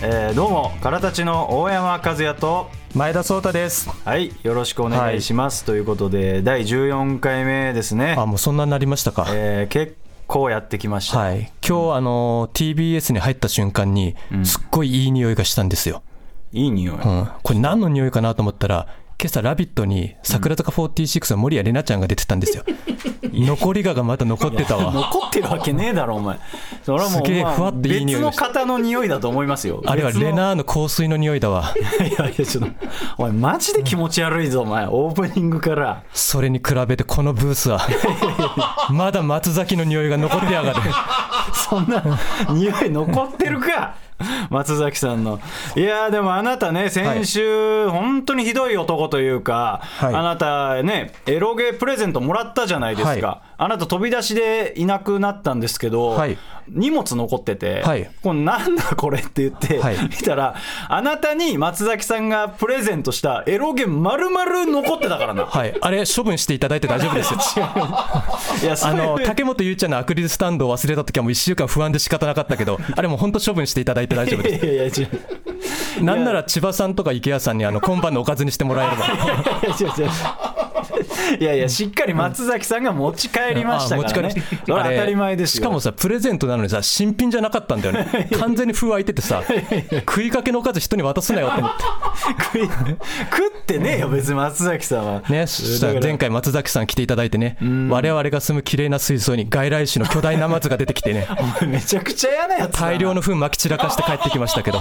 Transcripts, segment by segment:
えーどうもからたちの大山和也と。前田壮太です。はいよろしくお願いします、ということで第14回目ですね。あ、もうそんなになりましたか。えー結構やってきました、はい。今日、あの、TBS に入った瞬間に、すっごいいい匂いがしたんですよ。いい匂い、うん。これ何の匂いかなと思ったら、今朝、ラビットに桜坂46の守谷玲奈ちゃんが出てたんですよ。残りががまだ残ってたわ。残ってるわけねえだろお前それはもうすげえまあふわっていい匂い別の方の匂いだと思いますよあれはレナーの香水の匂いだわ。いやいやちょっとお前マジで気持ち悪いぞお前オープニングからそれに比べてこのブースは、まだ松崎の匂いが残ってやがる。そんな匂い残ってるか 松崎さんの。いやーでもあなたね先週、本当にひどい男というか、はい。あなたねエロゲプレゼントもらったじゃないですか、はあなた飛び出しでいなくなったんですけど、はい荷物残ってて、はいこれなんだこれって言って、はい見たらあなたに松崎さんがプレゼントしたエロゲ丸々残ってたからなはい。あれ、処分していただいて大丈夫ですよ。いやそれあの竹本ゆうちゃんのアクリルスタンドを忘れた時はもう1週間不安で仕方なかったけど、あれもう本当処分していただいて大丈夫です。いやいや違うなんなら千葉さんとか池谷さんにあの今晩のおかずにしてもらえれば。いや違う違う いやいやしっかり松崎さんが持ち帰りましたからね。当たり。前ですよしかもさ、プレゼントなのにさ、新品じゃなかったんだよね。完全に封開いててさ、食いかけのおかず人に渡すなよと思って。食い 食ってねえよ別に松崎さんは。ね、前回松崎さん来ていただいてね、我々が住む綺麗な水槽に外来種の巨大ナマズが出てきてね、めちゃくちゃ嫌なやつ大量の糞撒き散らかして帰ってきましたけど、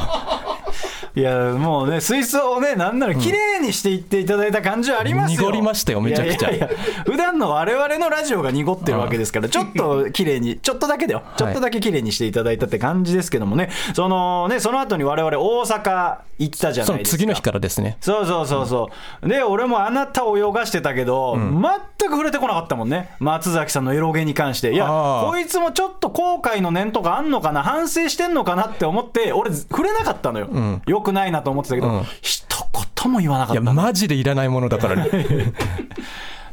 いやもうね水槽をねなんなら綺麗にしていっていただいた感じはありますよ、濁りましたよめちゃくちゃ。いやいや普段の我々のラジオが濁ってるわけですからちょっと綺麗に ちょっとだけだよ。ちょっとだけ綺麗にしていただいたって感じですけどもね。そのねその後に我々大阪行ったじゃそないですか。の次の日からですね、そうそうそうそう、で俺もあなたを泳がしてたけど、全く触れてこなかったもんね。松崎さんのエロゲに関して。いやこいつもちょっと後悔の念とかあんのかな？反省してんのかなって思って俺触れなかったのよ、よくないなと思ってたけど、うん。一言も言わなかいや、ったの。マジでいらないものだからね。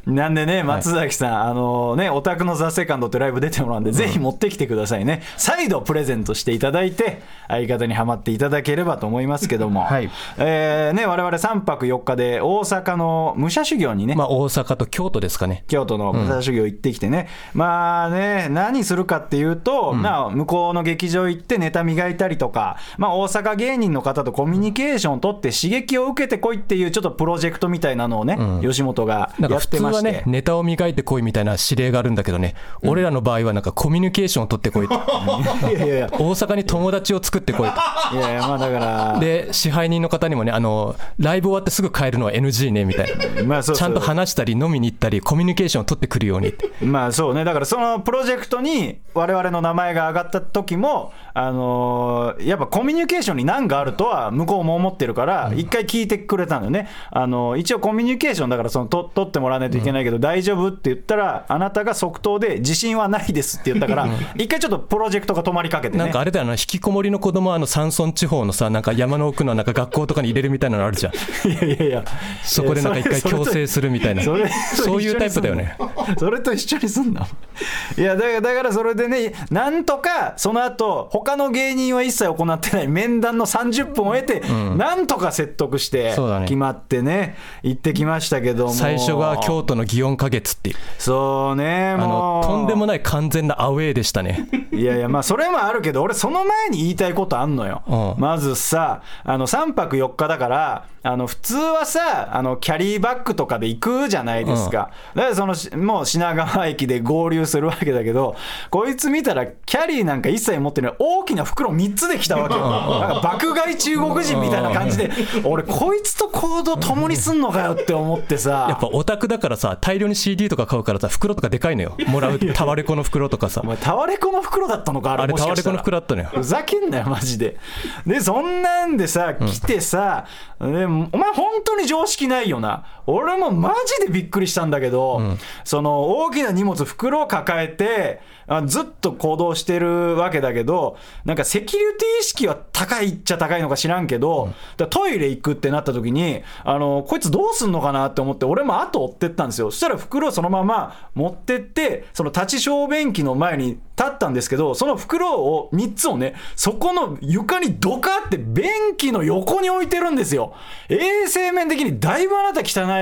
なんでね、松崎さん、あのね、オタクのザ・セカンドってライブ出てもらうんで、ぜひ持ってきてくださいね。再度プレゼントしていただいて、相方にはまっていただければと思いますけども、はい。えーね、我々3泊4日で大阪の武者修行にね、まあ、大阪と京都ですかね。京都の武者修行行ってきてね、まあね、何するかっていうと、まあ、向こうの劇場行ってネタ磨いたりとか、まあ、大阪芸人の方とコミュニケーションを取って刺激を受けてこいっていうちょっとプロジェクトみたいなのをね、吉本がやってまはね、ネタを磨いてこいみたいな指令があるんだけどね、俺らの場合はなんかコミュニケーションを取ってこいと。いやいや大阪に友達を作ってこいと。いやいや、まあだから、で、支配人の方にもね、あの、ライブ終わってすぐ帰るのは NG ね、みたいな。まあそうそうちゃんと話したり飲みに行ったり、コミュニケーションを取ってくるようにって。まあそうね、だからそのプロジェクトに我々の名前が上がった時も、あのーやっぱコミュニケーションに難があるとは向こうも思ってるから、一回聞いてくれたのよね。あのー一応コミュニケーションだからそのと取ってもらわないといけないけど、大丈夫って言ったら、あなたが即答で自信はないですって言ったから、一回ちょっとプロジェクトが止まりかけてね。なんかあれだよな、引きこもりの子供はあの山村地方のさ、なんか山の奥のなんか学校とかに入れるみたいなのあるじゃん。いやいやいや、そこでなんか一回強制するみたいな。それそういうタイプだよね。それと一緒にすんな。いやだからだからそれでね、なんとかその後他の芸人は一切行ってない面談の30分を得て、なんとか説得して決まってね、行ってきましたけども、最初が京都の祇園花月っていう。そうね、あもう、のとんでもない完全なアウェーでしたね。いやいや、まあ、それもあるけど、俺、その前に言いたいことあんのよ。うんまずさ、あの3泊4日だから、あの普通はさあの、キャリーバッグとかで行くじゃないですか。だからそのし、もう品川駅で合流するわけだけど、こいつ見たら、キャリーなんか一切持ってない、大きな袋3つで来たわけよ。なんか爆買い中国人みたいな感じで、俺、こいつと行動共にすんのかよって思ってさ。やっぱオタクだからさ、大量に CD とか買うからさ、袋とかでかいのよ。もらう タワレコの袋とかさお。前、タワレコの袋だったのか、あれあれタワレコの袋だったのよ。ふざけんなよ、マジで。で、そんなんでさ、来てさ、でお前、本当に常識ないよな。俺もマジでびっくりしたんだけど、その大きな荷物袋を抱えてあずっと行動してるわけだけどなんかセキュリティ意識は高いっちゃ高いのか知らんけど、だからトイレ行くってなった時にあのこいつどうすんのかなって思って俺も後追ってったんですよ。そしたら袋をそのまま持ってってその立ち小便器の前に立ったんですけどその袋を3つをねそこの床にドカって便器の横に置いてるんですよ。衛生面的にだいぶあなた汚い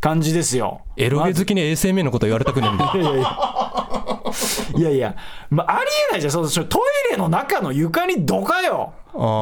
感じですよ。エロゲ好きに衛生面のこと言われたくねえんだよ。いやいや、まあ、ありえないじゃん。そのそのトイレの中の床にドカよ。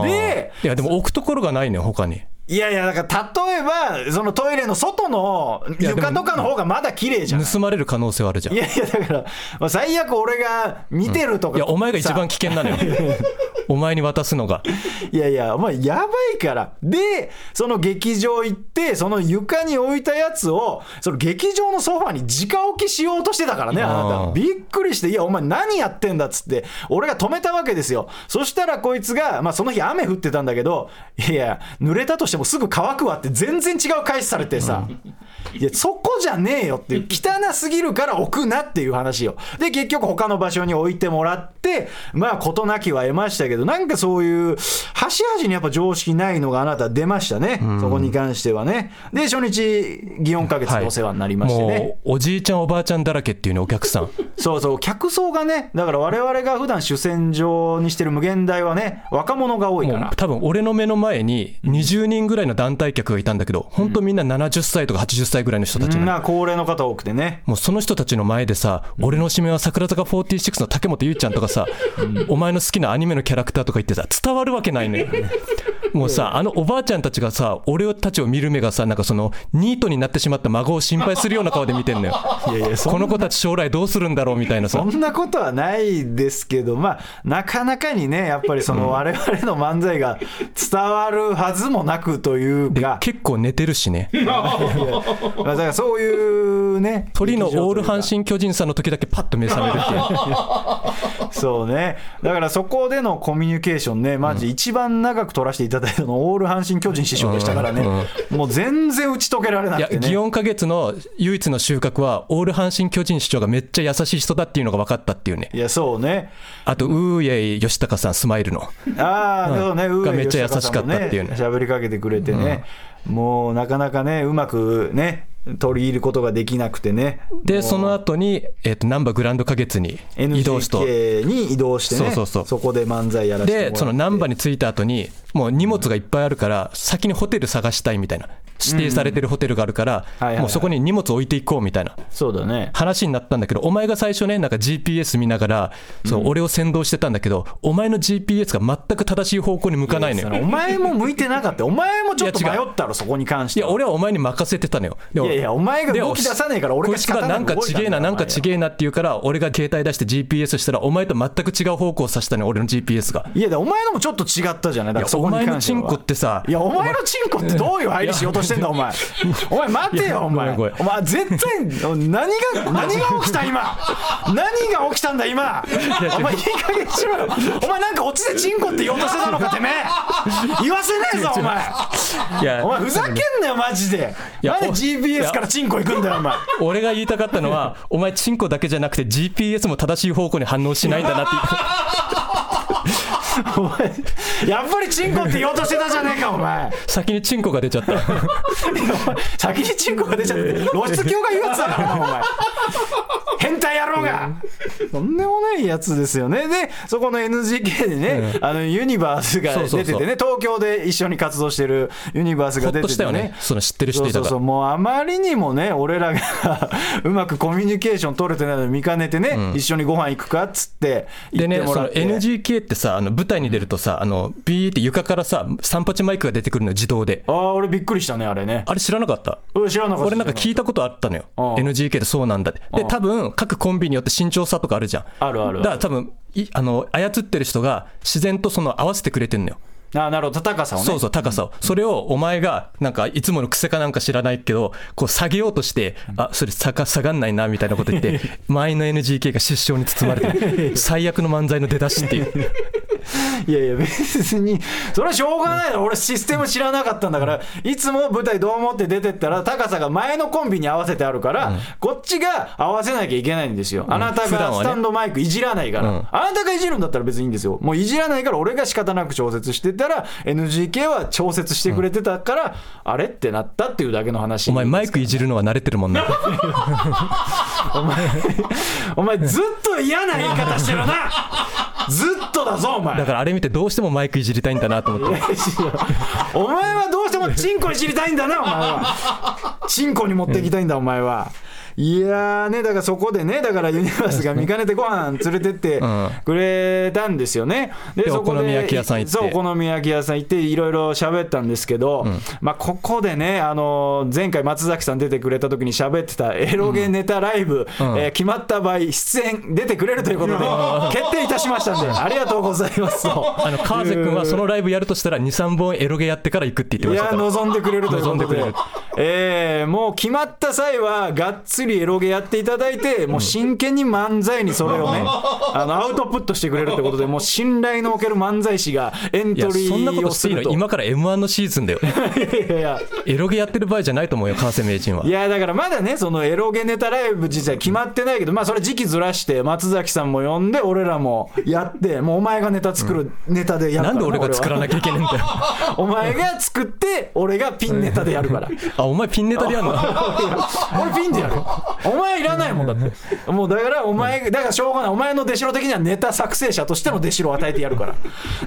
でいやでも置くところがないね他にいやいやだから例えばそのトイレの外の床とかの方がまだ綺麗じゃん盗まれる可能性はあるじゃんいいやいやだから、まあ、最悪俺が見てるとか、やお前が一番さ危険なのよ お前に渡すのがいやいや、お前やばいから。で、その劇場行って、その床に置いたやつを、その劇場のソファに直置きしようとしてたからね、あなた。びっくりして、いや、お前何やってんだっつって、俺が止めたわけですよ。そしたらこいつが、まあその日雨降ってたんだけど、いや、濡れたとしてもすぐ乾くわって全然違う返しされてさ、いや、そこじゃねえよっていう、汚すぎるから置くなっていう話よ。で、結局他の場所に置いてもらって、まあ、事なきは得ましたけど、なんかそういう、端々にやっぱ常識ないのがあなた出ましたね。そこに関してはね。で、初日、祇園花月でお世話になりましてね。もうおじいちゃんおばあちゃんだらけっていうねお客さん そうそう、客層がね、だから我々が普段主戦場にしてる無限大はね、若者が多いから。多分俺の目の前に20人ぐらいの団体客がいたんだけど本当みんな70歳とか80歳ぐらいの人たちな高齢の方多くてね。もうその人たちの前でさ、俺の指名は桜坂46の竹本ゆうちゃんとかさ、お前の好きなアニメのキャラクターとか言ってさ、伝わるわけないのよ。もうさ、あのおばあちゃんたちがさ、俺たちを見る目がさ、なんかその、ニートになってしまった孫を心配するような顔で見てんのよ。いやいや、この子たち将来どうするんだろうみたいなさそ。んなことはないですけど、まあ、なかなかにね、やっぱりその我々の漫才が伝わるはずもなくというでか、結構寝てるしね。まあ、だからそういうね、鳥のオール阪神神巨人さんの時だけパッと目覚めるっていう。そうね、だからそこでのコミュニケーションね、マジ一番長く取らせていただいたの、オール阪神・巨人師匠でしたからね、もう全然打ち解けられないくや、てね。祇園花月の唯一の収穫は、オール阪神巨人市長がめっちゃ優しい人だっていうのが分かったっていうね。いや、そうね。あと、ウーイェイ吉高さん、スマイルの。ああ、うんそうね、上がめっちゃ優しかったっていうね喋りかけてくれてね、もうなかなかね、うまくね、取り入ることができなくてね。で、その後に、えっ、と、ナンバーグランド花月に移動しと。NGK に移動してね、そうそうそうこで漫才やらせてで、そのナンバーに着いた後に、もう荷物がいっぱいあるから、先にホテル探したいみたいな。指定されてるホテルがあるからもうそこに荷物置いていこうみたいな。そうだね。話になったんだけど、お前が最初ね、なんか GPS 見ながら、そう、俺を先導してたんだけど、お前の GPS が全く正しい方向に向かないのよ。お前も向いてなかったよお前もちょっと迷ったろ、そこに関しいや。俺はお前に任せてたのよ。いやいやお前がで動き出さねえから俺がこいつがなんかちげえな、なんかちげえなって言うから、俺が携帯出して GPS したら、お前と全く違う方向を指したのよ、俺の GPS が。いや、でお前のもちょっと違ったじゃない、だからそこにお前の関してはチンコってさいや、お前のチンコってどういう入りしようとしてんだ、お前。お前、待てよ、お前。お前、絶対、何が、何が起きた、今。何が起きたんだ、今。お前、いい加減にしろよ。お前、なんか、オチでチンコって言おうとしてたのか、てめえ。言わせねえぞ、お前。いやお前、ふざけんなよ、マジで。なんでお GPS からチンコ行くんだよ、お前。俺が言いたかったのは、お前、チンコだけじゃなくて、GPS も正しい方向に反応しないんだなっていう。お前、やっぱりチンコって言おうとしてたじゃねえか、お前。先にチンコが出ちゃった。先にチンコが出ちゃって 露出狂が言うやつだからなお前。変態野郎が。とんでもないやつですよね。でそこの NGK でね、あのユニバースが出ててね東京で一緒に活動してるユニバースほが出てたよね。てね。その知ってる人いたから。そうそうそう。もうあまりにもね俺らが うまくコミュニケーション取れてないのに見かねてね、一緒にご飯行くかっつって言でね、そのってもらって NGK ってさ、あの舞台に出るとさ、あのビーって床からさ、三八マイクが出てくるのよ、自動で。ああ俺びっくりしたねあれねあれ知らなかった？うん知らなかった俺なんか聞いたことあったのよ。うん NGK でそうなんだって。で、多分各コンビによって身長差とかあるじゃん。あるあるあるだから多分いあの操ってる人が自然とその合わせてくれてんのよ。あなるほど高さをねそうそう、高さを。それをお前が、なんか、いつもの癖かなんか知らないけど、こう下げようとして、あ、それ下が下がんないな、みたいなこと言って、前の NGK が失笑に包まれて、最悪の漫才の出だしっていう。いやいや別にそれはしょうがないだろ。俺システム知らなかったんだからいつも舞台どう思って出てったら高さが前のコンビに合わせてあるから、こっちが合わせなきゃいけないんですよ、あなたがスタンドマイクいじらないから、うん。あなたがいじるんだったら別にいいんですよ。もういじらないから俺が仕方なく調節してたら NGK は調節してくれてたから、あれってなったっていうだけの話。お前マイクいじるのは慣れてるもんな お前お前ずっと嫌な言い方してるな。ずっとだぞお前。だからあれ見てどうしてもマイクいじりたいんだなと思って。お前はどうしてもチンコいじりたいんだなお前は。チンコに持っていきたいんだお前はいやーねだからそこでねだからユニバースが見かねてご飯連れてってん。くれたんですよね。ででそこでお好み焼き屋さん行って。そうお好み焼き屋さん行っていろいろ喋ったんですけど、まあここでねあの前回松崎さん出てくれた時に喋ってたエロゲネタライブ、うん。えー決まった場合出演出てくれるということで決定いたしましたんでありがとうございますと。あの川瀬君はそのライブやるとしたら23本エロゲやってから行くって言っていやましたから望んでくれるということで。望んでくれるえーもう決まった際はがっつりエロゲやっていただいてもう真剣に漫才にそれをね。あのアウトプットしてくれるってことでもう信頼のおける漫才師がエントリそんなこーとしていいの？をすると今から m 1のシーズンだよ。いやいやエロゲやってる場合じゃないと思うよ川瀬名人は。いやだからまだねそのエロゲネタライブ自体決まってないけどまあそれ時期ずらして松崎さんも呼んで俺らもやってもうお前がネタ作るネタでやるからなんで俺が作らなきゃいけないんだよ。お前が作って俺がピンネタでやるから あお前ピンネタでやんの？俺ピンでやる。お前いらないもんだって。もうだからお前だからしょうがない。お前の出代的にはネタ作成者としての出代を与えてやるから。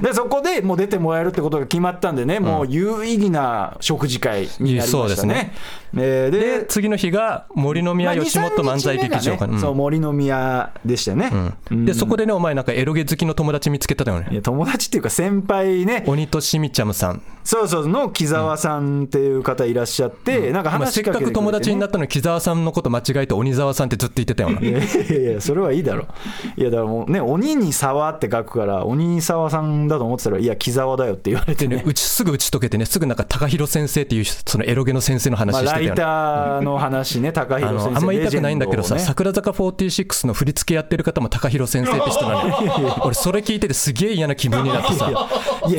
でそこでもう出てもらえるってことが決まったんでねもう有意義な食事会になりそうましたね。ですねえーでで次の日が森の宮吉本漫才劇場かまあ2 3日目がねそう森の宮でしたよね、うん。でそこでねお前なんかエロゲ好きの友達見つけたのよね。いや友達っていうか先輩ね。鬼としみちゃむさん。そうそうの木澤さんっていう方いらっしゃって、なんかお前話しかけてね、せっかく友達になったのに木澤さんのこと間違えて鬼沢さんってずっと言ってたよな。いやいやいや、それはいいだろ。いや、だからもうね、鬼に沢って書くから、鬼沢さんだと思ってたら、いや、木沢だよって言われてね。うちすぐ打ち解けてねすぐなんか高弘先生っていうそのエロゲの先生の話してた。よね、ターの話ね、高あ弘先生。のあんま言いたくないんだけどさ、桜坂46の振り付けやってる方も高弘先生って人なのよ 俺それ聞いててすげえ嫌な気分になってさ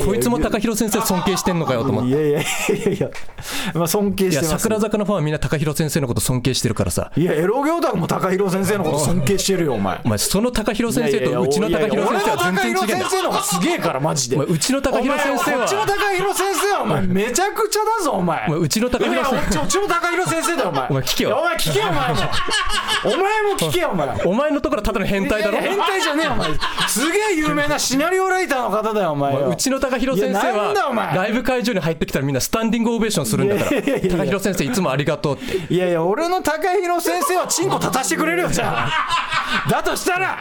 こいつも高弘先生尊敬してんのかよと思っていやいやいやいや、まあ、尊敬して。桜坂のファンはみんな高弘先生のこと尊敬してるからさいや、エロゲオタクも高弘先生のこと尊敬してるよ、お前。お前その高弘先生とうちの高弘先生は全然違う先生の方がすげえから、マジで。うちの高弘先生はお前こっちの高弘先生は、お前、めちゃくちゃだぞ、お前。お前うちの高弘先生うちの高弘先生だよ、お前。お前聞けよお前聞けよ、お前も。お前も聞けよ、お前。お前のところはただの変態だろ？変態じゃねえよ、お前。すげえ有名なシナリオライターの方だよ、お前よ。うちの高弘先生は前ライブ会場に入ってきたらみんなスタンディングオベーションするんだから高弘先生いつもありがとうっていやいや、俺の高弘先生はチンコ立たしてくれるよ、じゃあ。だとしたら、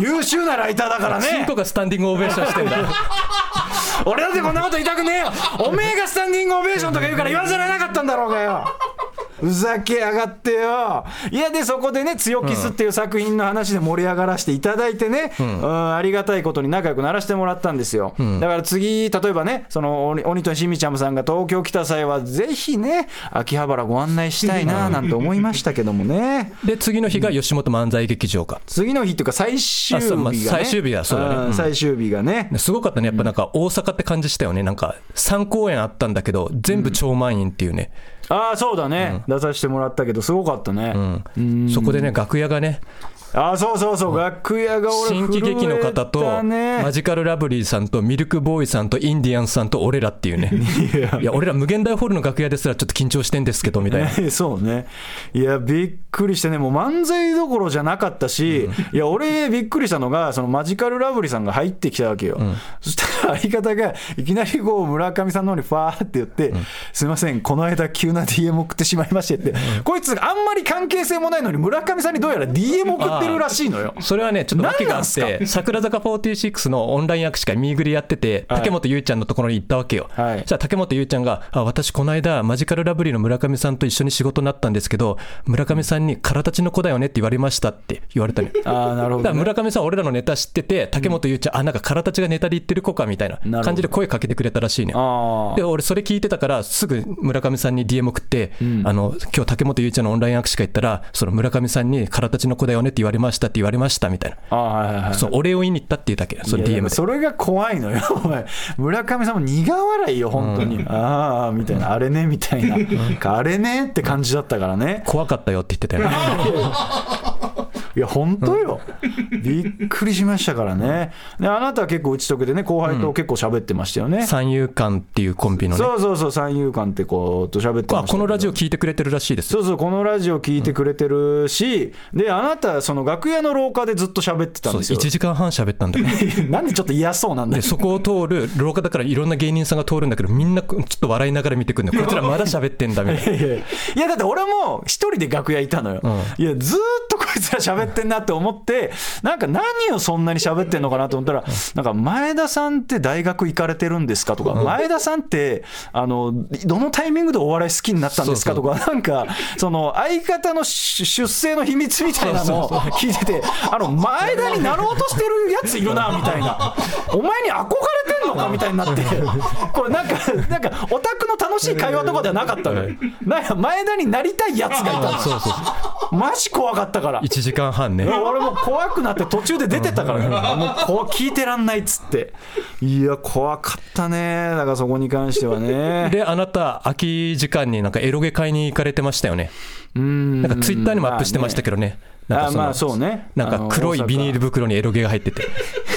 優秀なライターだからねチンコ。がスタンディングオベーションしてんだ 俺だってこんなこと言いたくねえよ。おめえがスタンディングオベーションとか言うから言わせられなかったんだろうがよ。ふざけやがってよ。いや、で、そこでね、強キスっていう作品の話で盛り上がらせていただいてね、うん。ありがたいことに仲良くならせてもらったんですよ。だから次、例えばね、その鬼鬼としみちゃむさんが東京来た際は、ぜひね、秋葉原ご案内したいな、な。んて思いましたけどもね。で次の日が吉本漫才劇場か。次の日っていうか、最終日が、ね。まあ最終日だそうだね。んうん。最終日がね。すごかったね。やっぱなんか大阪って感じしたよね。なんか3公演あったんだけど全部超満員っていうね、ああ、そうだね、出させてもらったけど、すごかったね。うん。そこでね楽屋がねああ、そうそうそう、楽屋が俺、新喜劇の方とマジカルラブリーさんとミルクボーイさんとインディアンスさんと俺らっていうね。いや。俺ら無限大ホールの楽屋ですらちょっと緊張してんですけどみたいな。ねそうね。いや、びっくりしてね、もう漫才どころじゃなかったし、いや、俺、びっくりしたのが、そのマジカルラブリーさんが入ってきたわけよ。そしたら、相方がいきなりこう、村上さんの方にファーって言って、すいません、この間、急な DM 送ってしまいましてって、こいつ、あんまり関係性もないのに、村上さんにどうやら DM 送ってるらしいのよ。それはねちょっと訳があって桜坂46のオンライン握手会ミーグリやっててはい。竹本優ちゃんのところに行ったわけよ、はい。そしたら竹本優ちゃんが「あ私この間マジカルラブリーの村上さんと一緒に仕事になったんですけど村上さんに空立ちの子だよねって言われました」って言われたのよ。ああ、なるほど、だからね。村上さんは俺らのネタ知ってて竹本優ちゃん、あなんか空立ちがネタで言ってる子かみたいな感じで声かけてくれたらしいねあで俺それ聞いてたからすぐ村上さんに DM 送って、あの今日竹本優ちゃんのオンライン握手会行ったらその村上さんに空立ちの子だよねって言われれましたって言われましたみたいなあはいはいそうお礼を言いに行ったっていうだけその DM でそれが怖いのよお前村上さんも苦笑いよ本当に、ああみたいなあれねみたいなあれねって感じだったからね怖かったよって言ってたよねいや本当よ、びっくりしましたからね。であなたは結構打ち解けてね後輩と結構喋ってましたよね、三遊間っていうコンビのね。そうそうそう三遊間ってこうと喋ってましたこのラジオ聞いてくれてるらしいです。そうそうこのラジオ聞いてくれてるし、であなたその楽屋の廊下でずっと喋ってたんですよ。1時間半喋ったんだよ なんでちょっと嫌そうなんだそこを通る廊下だからいろんな芸人さんが通るんだけどみんなちょっと笑いながら見てくるんだよ。こいつらまだ喋ってんだみたいな。いやだって俺も一人で楽屋いたのよ、いやずーっとこいつら喋ってんなって思ってなんか何をそんなに喋ってんのかなと思ったらなんか前田さんって大学行かれてるんですかとか、前田さんってあのどのタイミングでお笑い好きになったんですかとかなんかその相方の出出世の秘密みたいなのを聞いててあの前田になろうとしてるやついるなみたいな。お前に憧れてんのかみたいになって。これなんかなんかオタクの楽しい会話とかではなかったのよ。なんか前田になりたいやつがいたの。マジ怖かったから。1時間半ね。俺も怖くなって途中で出てったからね。もうこう聞いてらんないっつって。いや怖かったね。だからそこに関してはね。であなた空き時間になんかエロゲ買いに行かれてましたよね。うん。なんかツイッターにもアップしてましたけどねなんかそまあそうね。なんか黒いビニールル袋にエロゲが入ってて。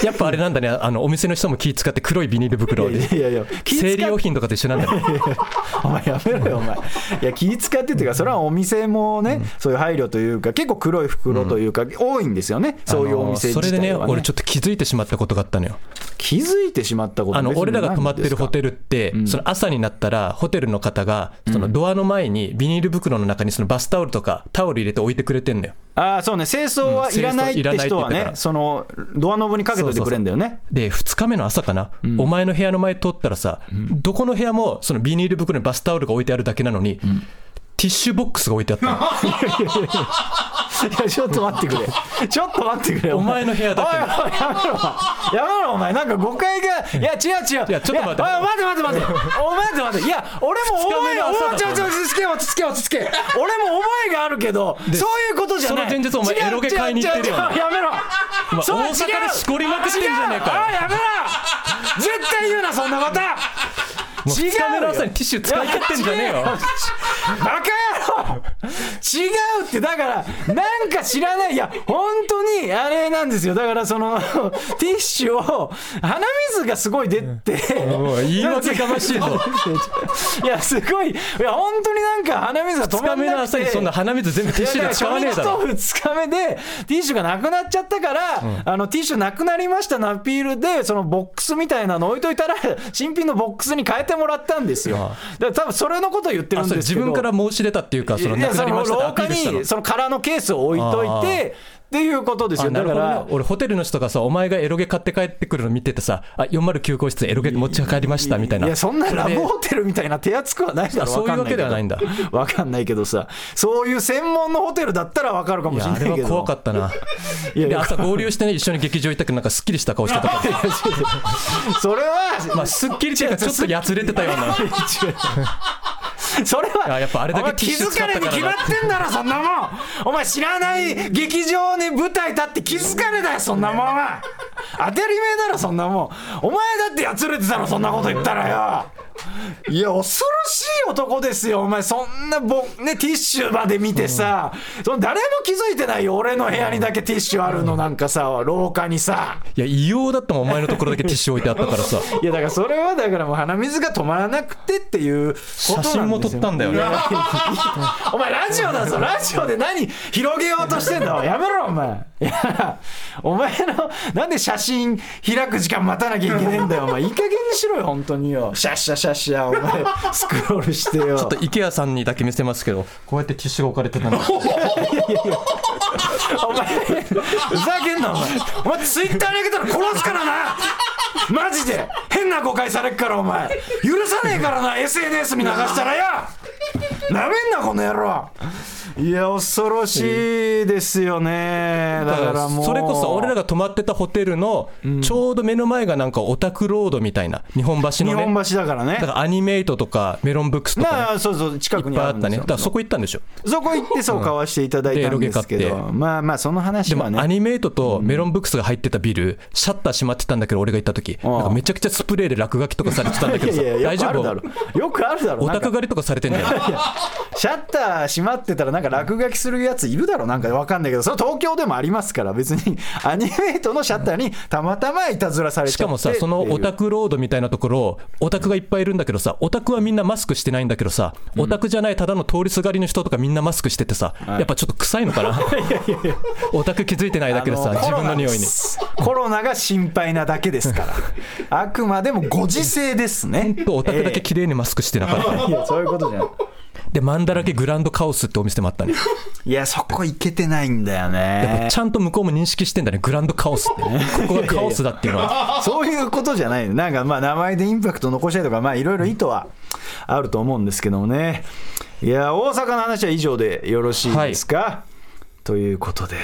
やっぱあれなんだね。あのお店の人も気使って黒いビニール袋で。いやいや生理用品とかと一緒なんだね。お前やめろよお前。いや気使ってっていうかそれはお店もね、そういう配慮というか結構黒い袋というか、多いんですよね。そういうお店それでね俺ちょっと気づいてしまったことがあったのよ。気づいてしまったことあの俺らが泊まってるホテルルって、その朝になったら、ホテルの方が、そのドアの前に、ビニール袋の中にそのバスタオルとか、タオル入れて置いてくれてんのよ。ああそうね。清掃はいらないって人はねそのドアノブにかけといてくれんだよね。で、2日目の朝かな、お前の部屋の前通ったらさ、どこの部屋もそのビニール袋にバスタオルが置いてあるだけなのに、ティッシュボックスが置いてあったの。いやちょっと待ってくれ。ちょっと待ってくれ。お前の部屋だやめろ。やめろお前。なんか誤解がいや違う違う。いやちょっと待って。待って待って待って。おって待って。いや俺もおいちょちょ落ち着け落ち着け落ち着け。俺も覚えがあるけどそういうことじゃない。その前日お前エロゲ買いに行ってるよやめろ。大阪でしこりまくってんじゃねえかあやめろ。絶対言うなそんなこともう2日目の朝にティッシュ使い切ってんじゃねえよ。バカ野郎違うってだからなんか知らないいや本当にあれなんですよだからその ティッシュを鼻水がすごい出て言い訳がましいぞ。いやすごいいや本当になんか鼻水が止2日目のまんなくて朝にそんな鼻水全部ティッシュで使わねえだろ。いや初日と2日目でティッシュがなくなっちゃったから、あのティッシュなくなりましたのアピールでそのボックスみたいなの置いといたら新品のボックスに変えてもらったんですよ。だから多分それのことを言ってるんですけど。自分から申し出たっていうか、そのいやなくなりましたってアその廊下に。その空のケースを置いといてっていうことですあよだから俺ホテルの人がさお前がエロゲ買って帰ってくるの見ててさあ409号室エロゲ持ち帰りましたみたいな。いやそんなラブホテルみたいな手厚くはないだろ。あそういうわけではないんだ。わかんないけど。さ。そういう専門のホテルだったらわかるかいもしれないけど。やあれは怖かったな。いや朝合流してね一緒に劇場行ったけどなんかすっきりした顔してたから。それはまあすっきりっていうかちょっとやつれてたような それはいややっぱあれだけお前気づかれに決まってんだろそんなもん。お前知らない劇場に舞台立って気づかれだよそんなもん。は当たり前だろそんなもん。お前だってやつれてたろそんなこと言ったらよいや恐ろしい男ですよ。お前そんなぼ、ね、ティッシュまで見てさ、その誰も気づいてないよ。俺の部屋にだけティッシュあるの。なんかさ廊下にさ。いや異様だったもん。お前のところだけティッシュ置いてあったからさ。いやだからそれはだからもう鼻水が止まらなくてっていうことなんですよ。写真も撮ったんだよ。ねお前ラジオだぞ。ラジオで何広げようとしてんだ。やめろお前。いやお前のなんで写真開く時間待たなきゃいけねえんだよ。お前いい加減にしろよ本当によ。シャッシャシャッシャお前スクロールしてよ。ちょっと IKEA さんにだけ見せますけどこうやってティッシュが置かれてたの。お前ふざけんなお前。お前ツイッターに上げたら殺すからな。マジで。変な誤解されっからお前。許さねえからな SNS に流したらよ。なめんなこの野郎いや恐ろしいですよね。だからもう。それこそ俺らが泊まってたホテルのちょうど目の前がなんかオタクロードみたいな日本橋日のね。本橋だからね。だからアニメイトとかメロンブックスとかね、まあそうそう近くにあったね。だからそこ行ったんでしょ。そこ行ってそう買わしていただいたんですけど、でロケ買ってまあまあその話でもはねアニメイトとメロンブックスが入ってたビル、シャッター閉まってたんだけど俺が行った時。なんかめちゃくちゃスプレーで落書きとかされてたんだけどさ大丈夫？よくあるだろ。オタク狩りとかされてんだよ。シャッター閉まってたらなんか落書きするやついるだろ。なんかわかんないけど。それ東京でもありますから。別に アニメイトのシャッターにたまたまいたずらされて。しかもさそのオタククロードみたいなところオタクがいっぱいいるんだけどさオタクはみんなマスクしてないんだけどさオタクじゃないただの通りすがりの人とかみんなマスクしててさやっぱちょっと臭いのかな？オタク気づいてないだけでさ自分の匂いに。コロナが心配なだけですから。あくまでもご時世ですね。とオタクだけ綺麗にマスクしてなかった、いやそういうことじゃないでマンダラケグランドカオスってお店もあったね いやそこ行けてないんだよね。ちゃんと向こうも認識してんだね。グランドカオスって ここがカオスだっていうのは。そういうことじゃないなんかまあ名前でインパクト残したいとかまあいろいろ意図はあると思うんですけどもね。いや大阪の話は以上でよろしいですか、ということで、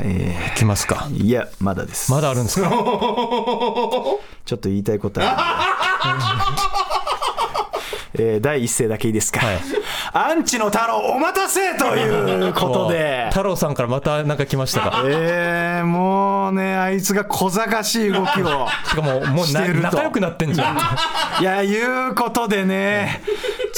え来ますか。ーいやまだです。まだあるんですか？ちょっと言いたいことあるえー第一声だけいいですか、はい。アンチの太郎お待たせということで。太郎さんからまたなんか来ましたか？えー、もうねあいつが小賢しい動きをしかももう仲良くなってんじゃん。いやいうことでね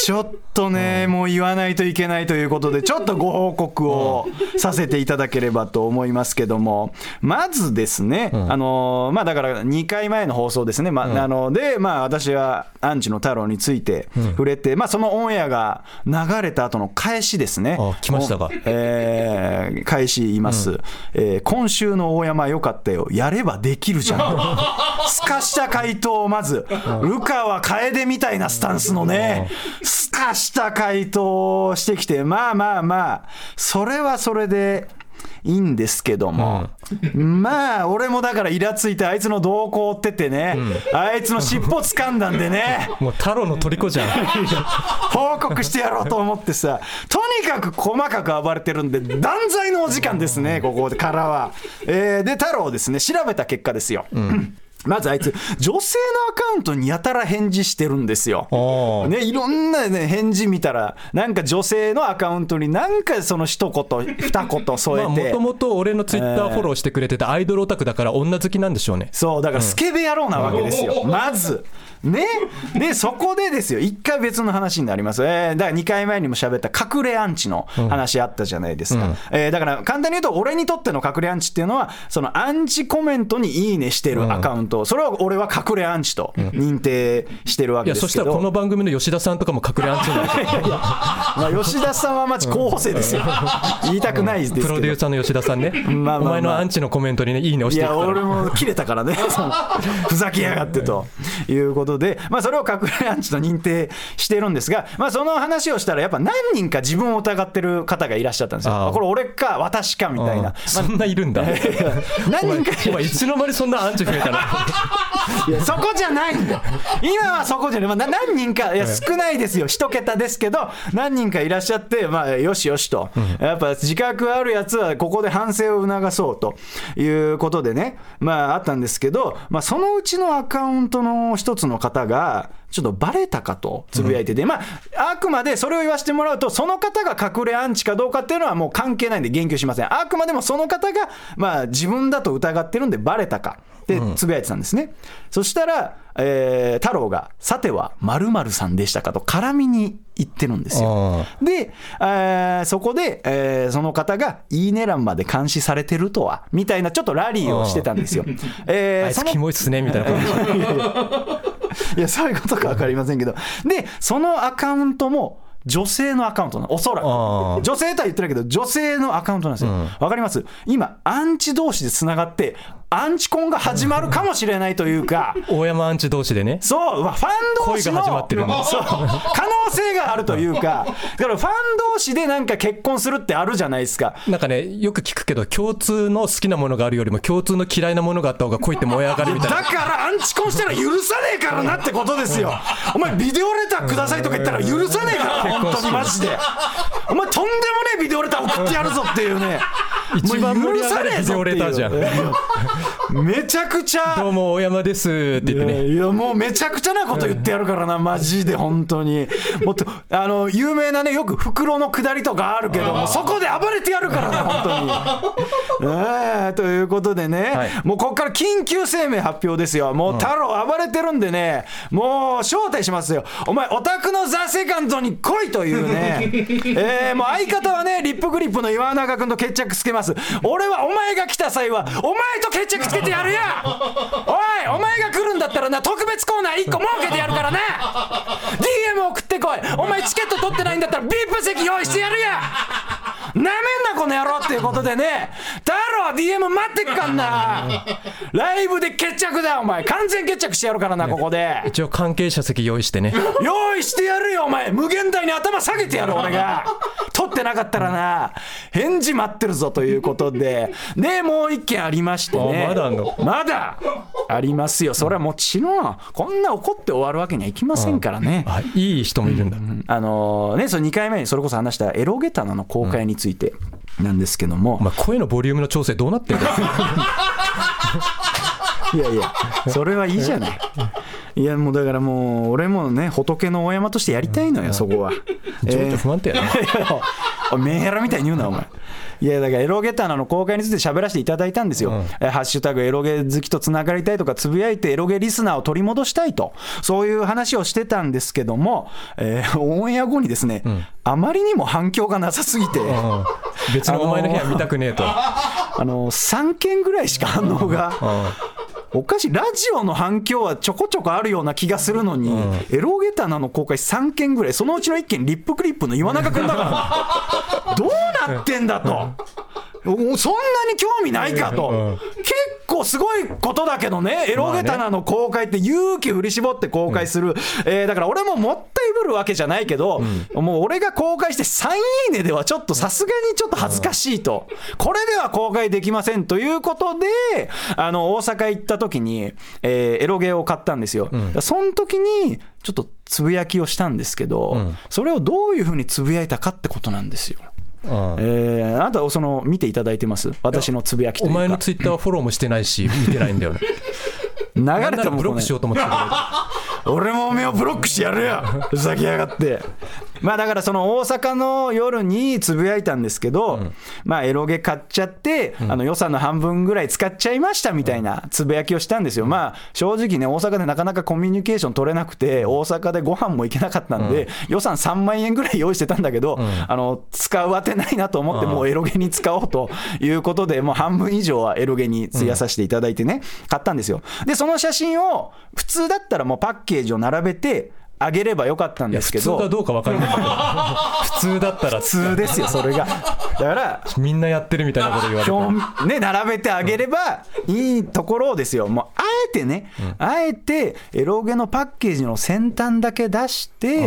ちょっとね、もう言わないといけないということで ちょっとご報告をさせていただければと思いますけども。まずですね、あのまあだから2回前の放送ですね、まああのでまあ私はアンチの太郎について触れて、まあそのオンエアが流れた後の返しですね。あ来ましたか。おえー返し言います、えー今週の大山よかったよ。やればできるじゃん。すかした回答をまず、ルカは楓みたいなスタンスのね、すかした回答をしてきて、まあまあまあ、それはそれで。いいんですけども、まあ俺もだからイラついてあいつの動向を追っててね、あいつの尻尾掴んだんでね。もう太郎の虜じゃん。報告してやろうと思ってさ。とにかく細かく暴れてるんで断罪のお時間ですねここからは、えーで太郎ですね。調べた結果ですよ、まずあいつ女性のアカウントにやたら返事してるんですよ。ね、いろんな、ね、返事見たらなんか女性のアカウントになんかその一言二言添えて、まあもともと俺のツイッターフォローしてくれてたアイドルオタクだから女好きなんでしょうね。そうだからスケベ野郎なわけですよ、まず。ね、でそこでですよ、一回別の話になります、えーだから2回前にも喋った隠れアンチの話あったじゃないですか、えーだから簡単に言うと、俺にとっての隠れアンチっていうのは、そのアンチコメントにいいねしてるアカウント、それを俺は隠れアンチと認定してるわけですけど。そしたらこの番組の吉田さんとかも隠れアンチになる。まあ、吉田さんはマジ候補生ですよ、言いたくないですけど。プロデューサーの吉田さんね。まあまあまあ。お前のアンチのコメントにねいいね押していくから。俺も切れたからね、ふざけやがってということで、まあ、それを隠れアンチと認定してるんですが、まあ、その話をしたら、やっぱ何人か自分を疑ってる方がいらっしゃったんですよ、ああこれ、俺か、私かみたいな。そんないるんだ。何人かお前いつの間にそんなアンチ増えたの？いやそこじゃないんだよ。今はそこじゃない、まあ、な何人かいや少ないですよ。一桁ですけど何人かいらっしゃってまあよしよしと、やっぱ自覚あるやつはここで反省を促そうと。いうことでね。まああったんですけど、まあ、そのうちのアカウントの一つの方がちょっとバレたかとつぶやいてて、まあ、あくまでそれを言わせてもらうと、その方が隠れアンチかどうかっていうのはもう関係ないんで言及しません。あくまでもその方が、まあ、自分だと疑ってるんでバレたかってつぶやいてたんですね。そしたら、えー太郎が、さては〇〇さんでしたかと絡みに言ってるんですよ。で、えーそこで、えーその方が、いいね欄まで監視されてるとは、みたいなちょっとラリーをしてたんですよ。えーあいつキモいっすねみたいな感じ いや、そういうことか分かりませんけど、で、そのアカウントも、女性のアカウントなの、おそらく。女性とは言ってないけど、女性のアカウントなんですよ。わ、かります？今、アンチ同士でつながって、アンチコンが始まるかもしれないというか。大山アンチ同士でね。そう、ファン同士の恋が始まってるの。そう。可能性があるというか、だからファン同士でなんか結婚するってあるじゃないですか。なんかねよく聞くけど共通の好きなものがあるよりも共通の嫌いなものがあった方が恋って燃え上がるみたいなだからアンチコンしたら許さねえからなってことですよ。お前ビデオレターくださいとか言ったら許さねえから、本当にマジで。お前とんでもねえビデオレター送ってやるぞっていうね。一番許さねえぞっていう めちゃくちゃ。どうも大山ですって言ってね。いやもうめちゃくちゃなこと言ってやるからな、マジで本当に。もっとあの有名なね、よく袋の下りとかあるけども、そこで暴れてやるからな、本当に。ええということでね、はい。もうここから緊急声明発表ですよ、もう太郎暴れてるんでね、もう招待しますよ、お前、オタクのザ・セカンドに来いというね、えーもう相方はね、リップグリップの岩永君と決着つけます、俺はお前が来た際は、お前と決着つけてやるや、おい、お前が来るんだったらな、特別コーナー1個設けてやるからな、DM 送ってこい、お前チケット取ってないんだったら、ビープ席用意してやるや。なめんなこの野郎っていうことでね。太郎は DM 待ってっかんな。ライブで決着だお前。完全決着してやるからなここで。一応関係者席用意してね。用意してやるよお前。無限大に頭下げてやる俺が。取ってなかったらな。返事待ってるぞということで。でもう一件ありましてね。あまだあんの。まだありますよ。それはもちろんこんな怒って終わるわけにはいきませんからね。あいい人もいるんだ。あのね、その2回目にそれこそ話したエロゲタナの公開についてなんですけども、お前声のボリュームの調整どうなってんだ？よ いやいや、それはいいじゃない。いや、もうだからもう、俺もね、仏の大山としてやりたいのよ、そこは。情緒不安定やな、おいメンヘラみたいに言うな、お前。いや、だからエロゲタナの公開について喋らせていただいたんですよ。えハッシュタグエロゲ好きとつながりたいとか、つぶやいてエロゲリスナーを取り戻したいと、そういう話をしてたんですけども、えーオンエア後にですね、あまりにも反響がなさすぎて、うん別にお前の部屋見たくねえと、あの3件ぐらいしか反応が。おかしいラジオの反響はちょこちょこあるような気がするのに、エロゲタナの公開3件ぐらいそのうちの1件リップクリップの岩中君だからどうなってんだと。おそんなに興味ないかと、うん。結構すごいことだけどね、エロゲタナの公開って勇気振り絞って公開する、えーだから俺ももったいぶるわけじゃないけど、もう俺が公開して3いいねではちょっとさすがにちょっと恥ずかしいと、これでは公開できませんということで、あの大阪行った時に、えーエロゲを買ったんですよ。その時にちょっとつぶやきをしたんですけど、それをどういうふうにつぶやいたかってことなんですよ。うん。えーあなたはその見ていただいてます。私のつぶやきとお前のツイッターはフォローもしてないし見てないんだよね。流れたもブロックしようと思ってた俺もおめえをブロックしてやるよ。ふざけやがって。まあだからその大阪の夜につぶやいたんですけど、まあエロゲ買っちゃって、あの予算の半分ぐらい使っちゃいましたみたいなつぶやきをしたんですよ、まあ正直ね大阪でなかなかコミュニケーション取れなくて大阪でご飯も行けなかったんで、予算3万円ぐらい用意してたんだけど、あの使う当てないなと思ってもうエロゲに使おうということでもう半分以上はエロゲに費やさせていただいてね、買ったんですよ。でその写真を普通だったらもうパッケージを並べてあげればよかったんですけど。普通かどうか分かんない。けど普通だったら普通ですよそれが。だからみんなやってるみたいなこと言われて表ね並べてあげればいいところですよ。もうあえてね、あえてエロゲのパッケージの先端だけ出して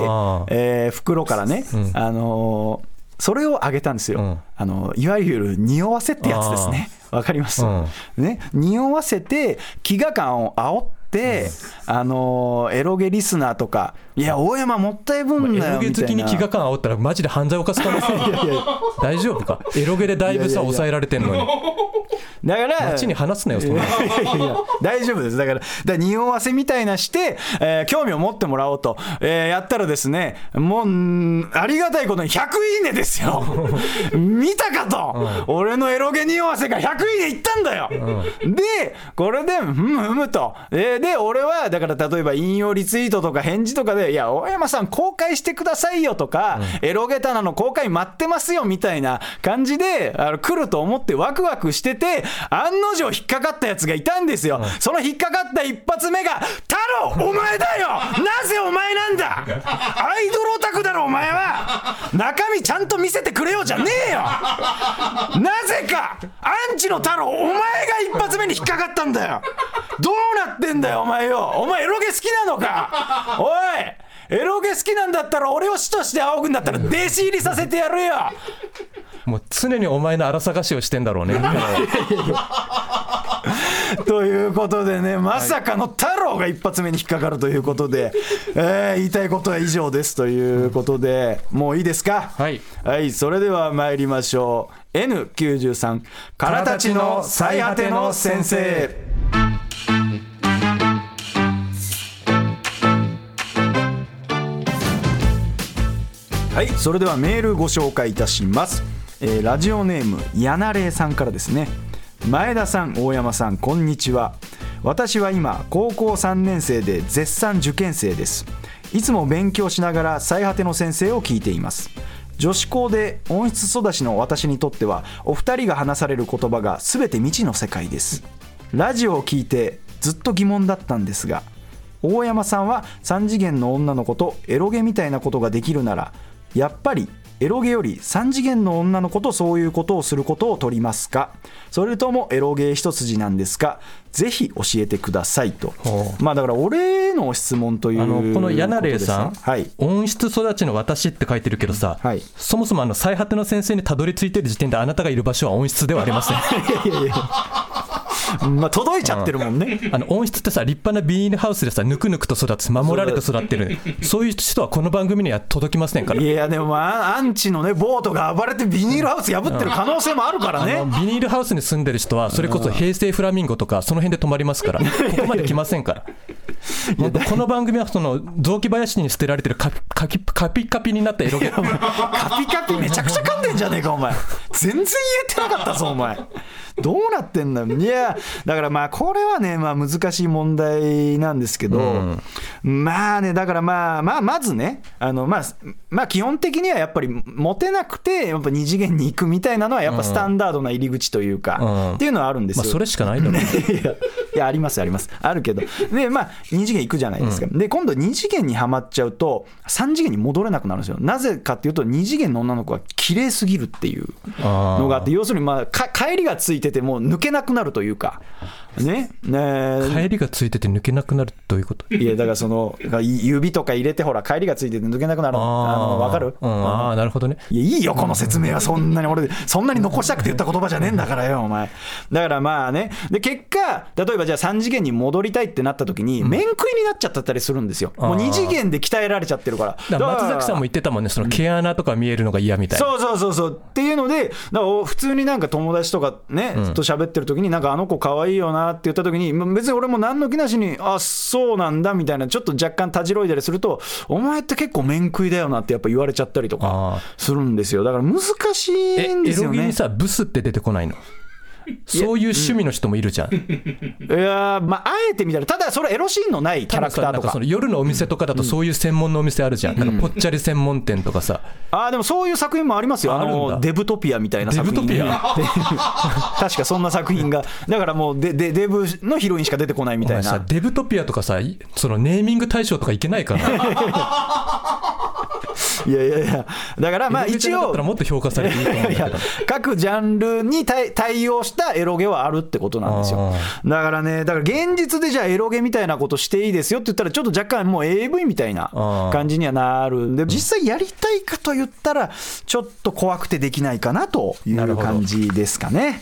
えー袋からね、あのーそれをあげたんですよ、うん。あのいわゆる匂わせってやつですね。わかります、うん。ね。匂わせて飢餓感を煽って、あのーエロゲリスナーとかいや大山もったいぶんだエロゲよみたいな好きに飢餓感煽ったらマジで犯罪を犯す可能性 大丈夫か？エロゲでだいぶさ抑えられてんのにだから街に話すなよそんな大丈夫です。だから、匂わせみたいなして、えー興味を持ってもらおうと、えーやったらですね、もう、んありがたいことに100いいねですよ。見たかと、俺のエロゲ匂わせが100いいねいったんだよ。で、これで、ふむふむと。えーで、俺は、だから例えば引用リツイートとか返事とかで、いや、大山さん公開してくださいよとか、エロゲタナの公開待ってますよみたいな感じで、あの来ると思ってワクワクしてて、案の定引っかかったやつがいたんですよ。その引っかかった一発目が、太郎お前だよ！なぜお前なんだ？アイドルオタクだろお前は！中身ちゃんと見せてくれよじゃねえよ！なぜかアンチの太郎お前が一発目に引っかかったんだよ！どうなってんだよお前よ！お前エロゲ好きなのか？おい！エロゲ好きなんだったら俺を師として仰ぐんだったら弟子入りさせてやるよもう常にお前の荒探しをしてんだろうね。ということでねまさかの太郎が一発目に引っかかるということで、えー言いたいことは以上ですということでもういいですか？はい。はい、それでは参りましょう。N93 からたちの最果ての先生。はいそれではメールご紹介いたします、えーラジオネームやなれいさんからですね。前田さん大山さんこんにちは。私は今高校3年生で絶賛受験生です。いつも勉強しながら最果ての先生を聞いています。女子校で温室育ちの私にとってはお二人が話される言葉が全て未知の世界です。ラジオを聞いてずっと疑問だったんですが大山さんは3次元の女の子とエロゲみたいなことができるならやっぱりエロゲより3次元の女の子とそういうことをすることを取りますか？それともエロゲ一筋なんですか？ぜひ教えてくださいと。ほまあだから俺への質問というあのこの柳霊さん、はい。温室育ちの私って書いてるけどさ、はい。そもそもあの最果ての先生にたどり着いてる時点であなたがいる場所は温室ではありません まあ届いちゃってるもんね。あの温室ってさ立派なビニールハウスでさぬくぬくと育つ守られて育ってる。そういう人はこの番組には届きませんから。いやでもまあアンチのねボートが暴れてビニールハウス破ってる可能性もあるからね。ビニールハウスに住んでる人はそれこそ平成フラミンゴとかその辺で泊まりますから。ここまで来ませんから。この番組はその雑木林に捨てられてるカピカピカピカピになったエロゲカピカピめちゃくちゃ噛んでんじゃねえかお前。全然言えてなかったぞお前どうなってんだよ。いやだからまあこれはねまあ難しい問題なんですけど、まあねだからまあまあまずねあのまあまあ基本的にはやっぱりモテなくてやっぱ二次元に行くみたいなのはやっぱスタンダードな入り口というか、うん。っていうのはあるんですよ、まあそれしかないだろう いやいやありますあります。あるけど。でまあ2次元行くじゃないですか、で今度2次元にはまっちゃうと3次元に戻れなくなるんですよ。なぜかっていうと2次元の女の子が綺麗すぎるっていうのがあって要するにまあか帰りがついてても抜けなくなるというかね。ね。帰りがついてて抜けなくなるということ？いやだからその指とか入れてほら帰りがついてて抜けなくなるあの分かる？うん。ああなるほどね。いや、いいよ、この説明は。そんなに俺、そんなに残したくて言った言葉じゃねえんだからよ、お前。だからまあね、で、結果、例えばじゃあ3次元に戻りたいってなった時に、面食いになっちゃったりするんですよ。もうあー2次元で鍛えられちゃってるから。だから松崎さんもも言ってたもんね。その毛穴とか見えるのが嫌みたいな。そうそうそうそう。っていうので、だから普通になんか友達とかね、と喋ってる時に、なんかあの子可愛いよなって言った時に、まあ別に俺も何の気なしに、あそうなんだみたいな、ちょっと若干たじろいだりすると、お前って結構面食いだよなってやっぱ言われちゃったりとあかするんですよ。だから難しいえんですよねエロゲに。さブスって出てこないの？そういう趣味の人もいるじゃん、いやーまあ、あえてみたら、ただそれエロシーンのないキャラクターとか。かその。夜のお店とかだとそういう専門のお店あるじゃん、なんかぽっちゃり専門店とかさ、あーでもそういう作品もありますよ、あのデブトピアみたいな作品。デブトピ 確かそんな作品が、だからもうデデデブのヒロインしか出てこないみたいな。デブトピアとかさいそのネーミング対象とかいけないから いやいやいや、だからまあ一応。もっと評価されていいと思うんだ各ジャンルに対対応したエロゲはあるってことなんですよ。あだからねだから現実でじゃあエロゲみたいなことしていいですよって言ったらちょっと若干もう AV みたいなあ感じにはなるんで実際やりたいかと言ったらちょっと怖くてできないかなという感じですかね。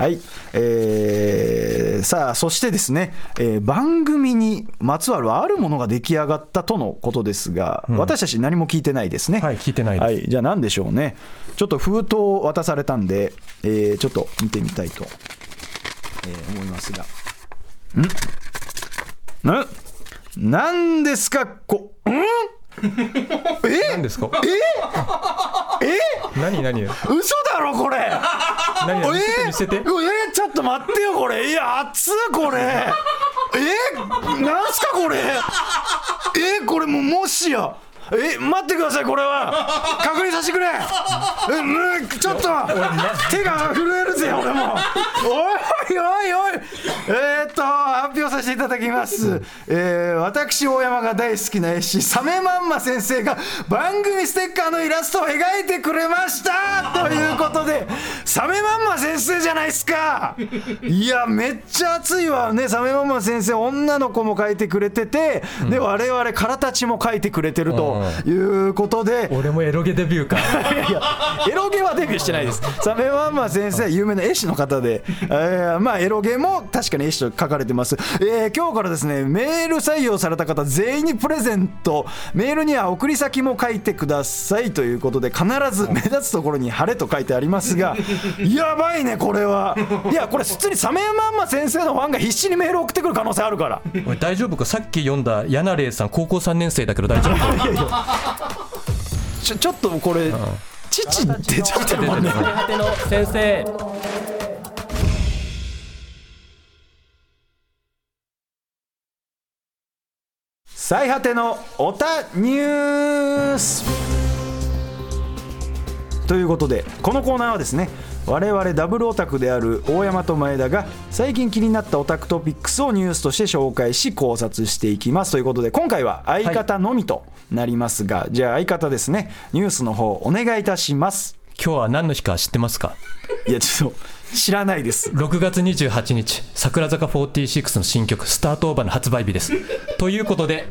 はい、えーさあそしてですね、えー番組にまつわるあるものが出来上がったとのことですが、私たち何も聞いてないですね。はい聞いてないです。はい、じゃあ何でしょうね。ちょっと封筒を渡されたんで、えーちょっと見てみたいと、えー思いますが。ん？ん？何ですか？こ、ん？え？何ですか？え？何？何？嘘だろこれ。何？何？見せて見せて。えー、え？ーちょっと待ってよこれ。いや熱っこれ。え？ー、なんすかこれ？え？ー、これもうもしや。え？待ってくださいこれは。確認させてくれ。え？うんちょっと。手が震えるぜ俺も。おいいおいおい。えー、っと発表させていただきます、えー、私大山が大好きな絵師サメマンマ先生が番組ステッカーのイラストを描いてくれました。ということでサメマンマ先生じゃないですか。いやめっちゃ熱いわね。サメマンマ先生女の子も描いてくれてて、で我々からたちも描いてくれてるということで、俺もエロゲデビューか。いやエロゲはデビューしてないです。サメマンマ先生は有名な絵師の方で、えーまあ、エロゲも確かに絵師と書かれてます。えー今日からですね、メール採用された方全員にプレゼント、メールには送り先も書いてくださいということで、必ず目立つところに晴れと書いてありますが、やばいね、これは。いや、これ、普通にサメマンマ先生のファンが必死にメール送ってくる可能性あるから。おい大丈夫か？さっき読んだヤナレイさん高校3年生だけど大丈夫 ちょちょっとこれ、父出ちゃってるもんね。果ての先生最果てのオタニュース。ということでこのコーナーはですね我々ダブルオタクである大山と前田が最近気になったオタクトピックスをニュースとして紹介し考察していきます。ということで今回は相方のみとなりますが、じゃあ相方ですねニュースの方お願いいたします。今日は何の日か知ってますか？いやちょっと知らないです。6月28日桜坂46の新曲「スタートオーバー」の発売日です。ということで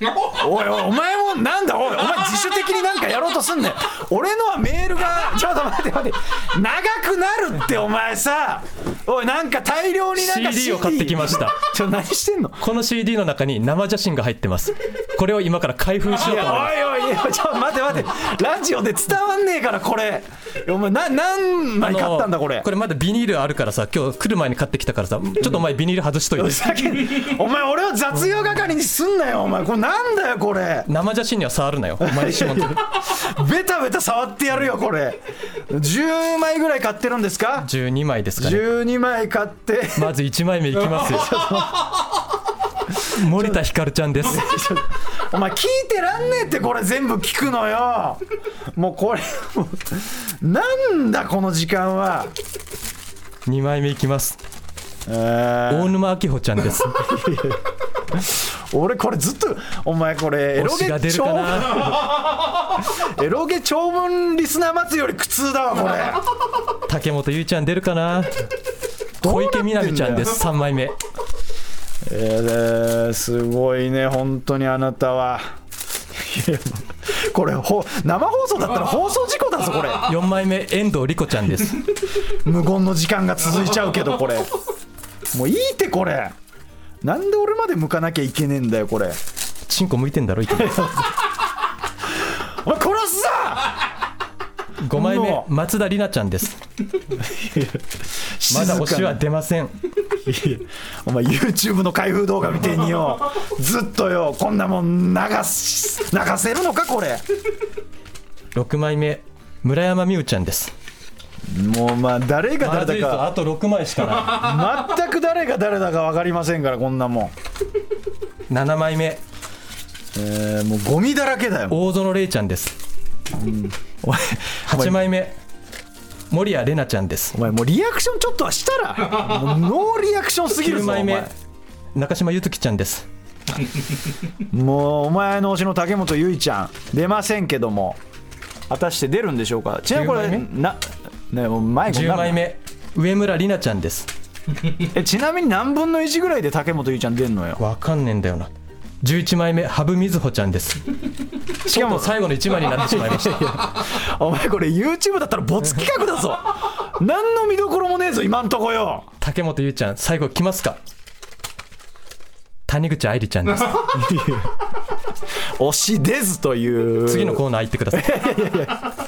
おいおいお前もなんだおいお前自主的になんかやろうとすんねん。俺のはメールがちょっと待って待って長くなるってお前さ。おいなんか大量になんか CD を買ってきました。ちょ何してんの？この CD の中に生写真が入ってます。これを今から開封しよいうやと思います。おいおいちょっと待って待って。ラジオで伝わんねえからこれ。お前な何枚買ったんだこれ？これまだビニールあるからさ今日来る前に買ってきたからさちょっとお前ビニール外しといて。お前俺を雑用係にすんなよお前。これなんだよこれ。生写真には触るなよお前指紋 ベタベタ触ってやるよこれ。10枚ぐらい買ってるんですか？12枚ですかね。12枚買って。まず1枚目いきますよ。森田ひかるちゃんです。お前聞いてらんねえってこれ全部聞くのよ。もうこれもうなんだこの時間は。2枚目いきます。えー。大沼明穂ちゃんです 俺これずっとお前これエロゲ長 エロゲ長文リスナー待つより苦痛だわこれ。竹本ゆいちゃん出るかな？小池みなみちゃんです。3枚目。えー、すごいね本当にあなたは。これほ生放送だったら放送事故だぞこれ。4枚目遠藤莉子ちゃんです。無言の時間が続いちゃうけどこれ。もういいってこれなんで俺まで向かなきゃいけねえんだよこれ。チンコ向いてんだろいつも。お前殺すぞ！5枚目松田里奈ちゃんです。まだ推しは出ません。お前 YouTube の開封動画みてえによ。ずっとよ。こんなもん流す流せるのかこれ。6枚目村山美羽ちゃんですもうまあ誰が誰だか。あと6枚しかな全く誰が誰だか分かりませんからこんなもん、い7枚目。えー、もうゴミだらけだよ。大園玲ちゃんです。お前8枚目。守谷玲奈ちゃんです。お前もうリアクションちょっとはしたら。ノーリアクションすぎる9ぞ枚目。中島ゆずきちゃんです。もうお前の推しの竹本結ちゃん。出ませんけども。果たして出るんでしょうか。ちなみにこれ10枚なねもう迷子にな10る枚目。上村里奈ちゃんです。えちなみに何分の1ぐらいで竹本結ちゃん出んのよ？わかんねえんだよな。11枚目羽生瑞穂ちゃんです。しかも最後の1枚になってしまいました。お前これ YouTube だったら没企画だぞ。何の見どころもねえぞ今んとこよ。竹本ゆうちゃん最後来ますか？谷口愛理ちゃんです。推し出ずという。次のコーナー行ってください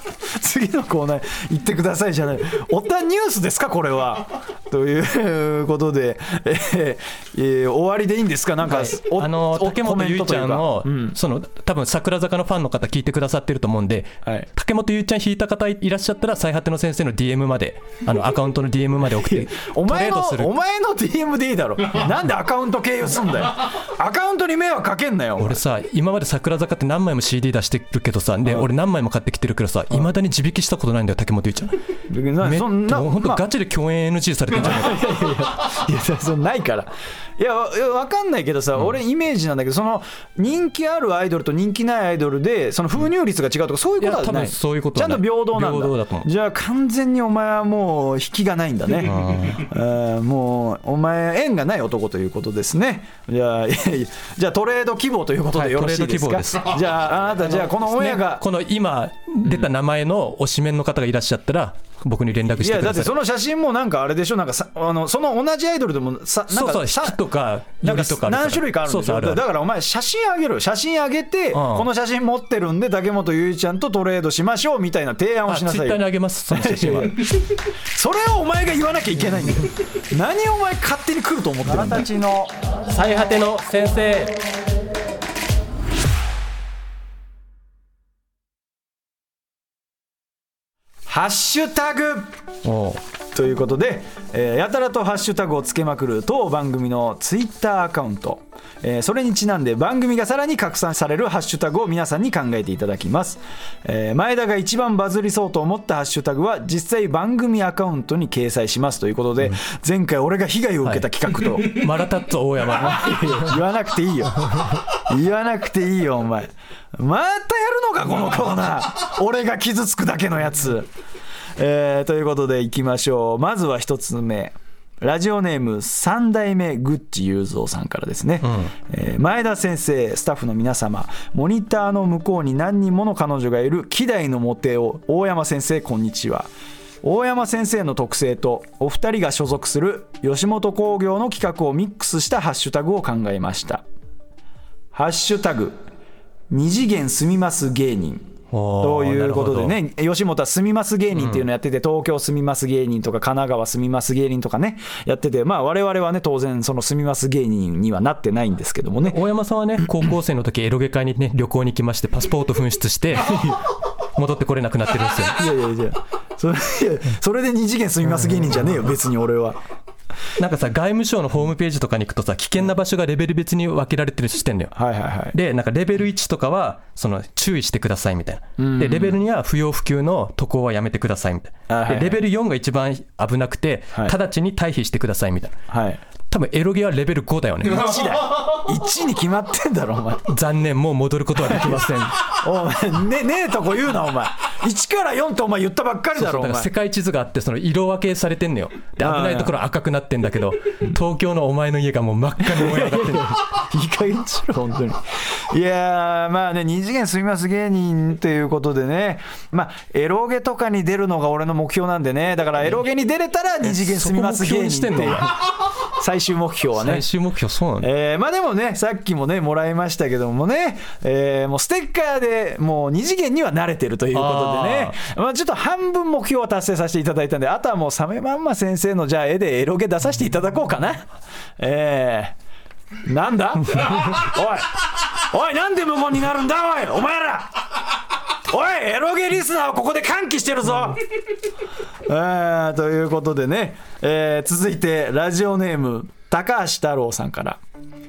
次のコーナー行ってくださいじゃない。おたニュースですかこれは。ということで、えーえー終わりでいいんですか？なんか、おあのお竹本ゆいちゃんのうん。その多分桜坂のファンの方聞いてくださってると思うんで、はい。竹本ゆいちゃん引いた方いらっしゃったら最果ての先生の DM まであの アカウントの DM まで送ってお前のトレードする。お前の DM でいいだろ。なんでアカウント経由すんだよ。アカウントに迷惑かけんなよ俺さ今まで桜坂って何枚も CD 出してるけどさで俺何枚も買ってきてるけどさいまだに地引きしたことないんだよ竹本ゆいちゃんめそんな本当まあガチで共演 NG されてんじゃないかいやそそないから。いやわかんないけどさ、俺イメージなんだけどその人気あるアイドルと人気ないアイドルでその封入率が違うとかそういうことはいない。そういうことちゃんと平等なんだ。じゃあ完全にお前はもう引きがないんだね。うん。もうお前縁がない男ということですね。じゃあじゃあトレード希望ということはいでよろしいですか、トレード希望じゃああなたじゃあこのオンエアね。が、この今出た名前の推しメンの方がいらっしゃったら僕に連絡いやだってしてその写真もなんかあれでしょなんかさあのその同じアイドルでもさなんかさそうそうとかなんかよりとか何種類かあるんでしょだからお前写真あげる写真あげて、この写真持ってるんで竹本結衣ちゃんとトレードしましょうみたいな提案をしなさいよツイッターにあげますその写真はそれをお前が言わなきゃいけないんだよ何お前勝手に来ると思ってるんだよちの最果ての先生ハッシュタグ。ということで、えーやたらとハッシュタグをつけまくる当番組のツイッターアカウント、えーそれにちなんで番組がさらに拡散されるハッシュタグを皆さんに考えていただきます、えー前田が一番バズりそうと思ったハッシュタグは実際番組アカウントに掲載しますということで、前回俺が被害を受けた企画と、マラタッツォ大山。言わなくていいよ。言わなくていいよお前。またやるのかこのコーナー。俺が傷つくだけのやつえーということでいきましょう。まずは一つ目。ラジオネーム三代目グッチ雄三さんからですね、えー前田先生スタッフの皆様モニターの向こうに何人もの彼女がいる希代のモテを大山先生こんにちは。大山先生の特性とお二人が所属する吉本興業の企画をミックスしたハッシュタグを考えました。ハッシュタグ二次元住みます芸人ということでなね吉本は住みます芸人っていうのやってて、東京住みます芸人とか神奈川住みます芸人とかねやっててまあ我々はね当然その住みます芸人にはなってないんですけどもね。大山さんはね 高校生の時エロゲ会にね旅行に来ましてパスポート紛失して 戻ってこれなくなってるんですよ。いやいやいやそれいやそれで二次元住みます芸人じゃねえよ別に俺は なんかさ外務省のホームページとかに行くとさ危険な場所がレベル別に分けられてるしてんのよ。はいはいはい。でなんかレベル1とかはその注意してくださいみたいな、でレベル2は不要不急の渡航はやめてくださいみたいな、あはいはいでレベル4が一番危なくて、はい。直ちに退避してくださいみたいな。はい多分エロゲはレベル5だよね。1だ。よ1に決まってんだろお前。残念もう戻ることはできません。お前ねねえとこ言うなお前。1から4ってお前言ったばっかりだろ世界地図があってその色分けされてんのよ。で危ないところ赤くなってんだけど東京のお前の家がもう真っ赤に燃え上がってる。いい加減にしろ本当に。いやーまあね二次元住みます芸人ということでね。まあエロゲとかに出るのが俺の目標なんでね。だからエロゲに出れたら二次元住みます芸人っていう。そこ目標にしてんの？最終目標はね。最終目標そうなんだ。えーまあでもねさっきもねもらいましたけどもね、えーもうステッカーでもう二次元には慣れてるということでね。まあ、ちょっと半分目標は達成させていただいたんであとはもうサメまんま先生のじゃあ絵でエロゲ出させていただこうかな。えー、なんだ？おいおいなんで無言になるんだおいお前らおいエロゲリスナーをここで歓喜してるぞ。えーということでね、えー続いてラジオネーム高橋太郎さんから、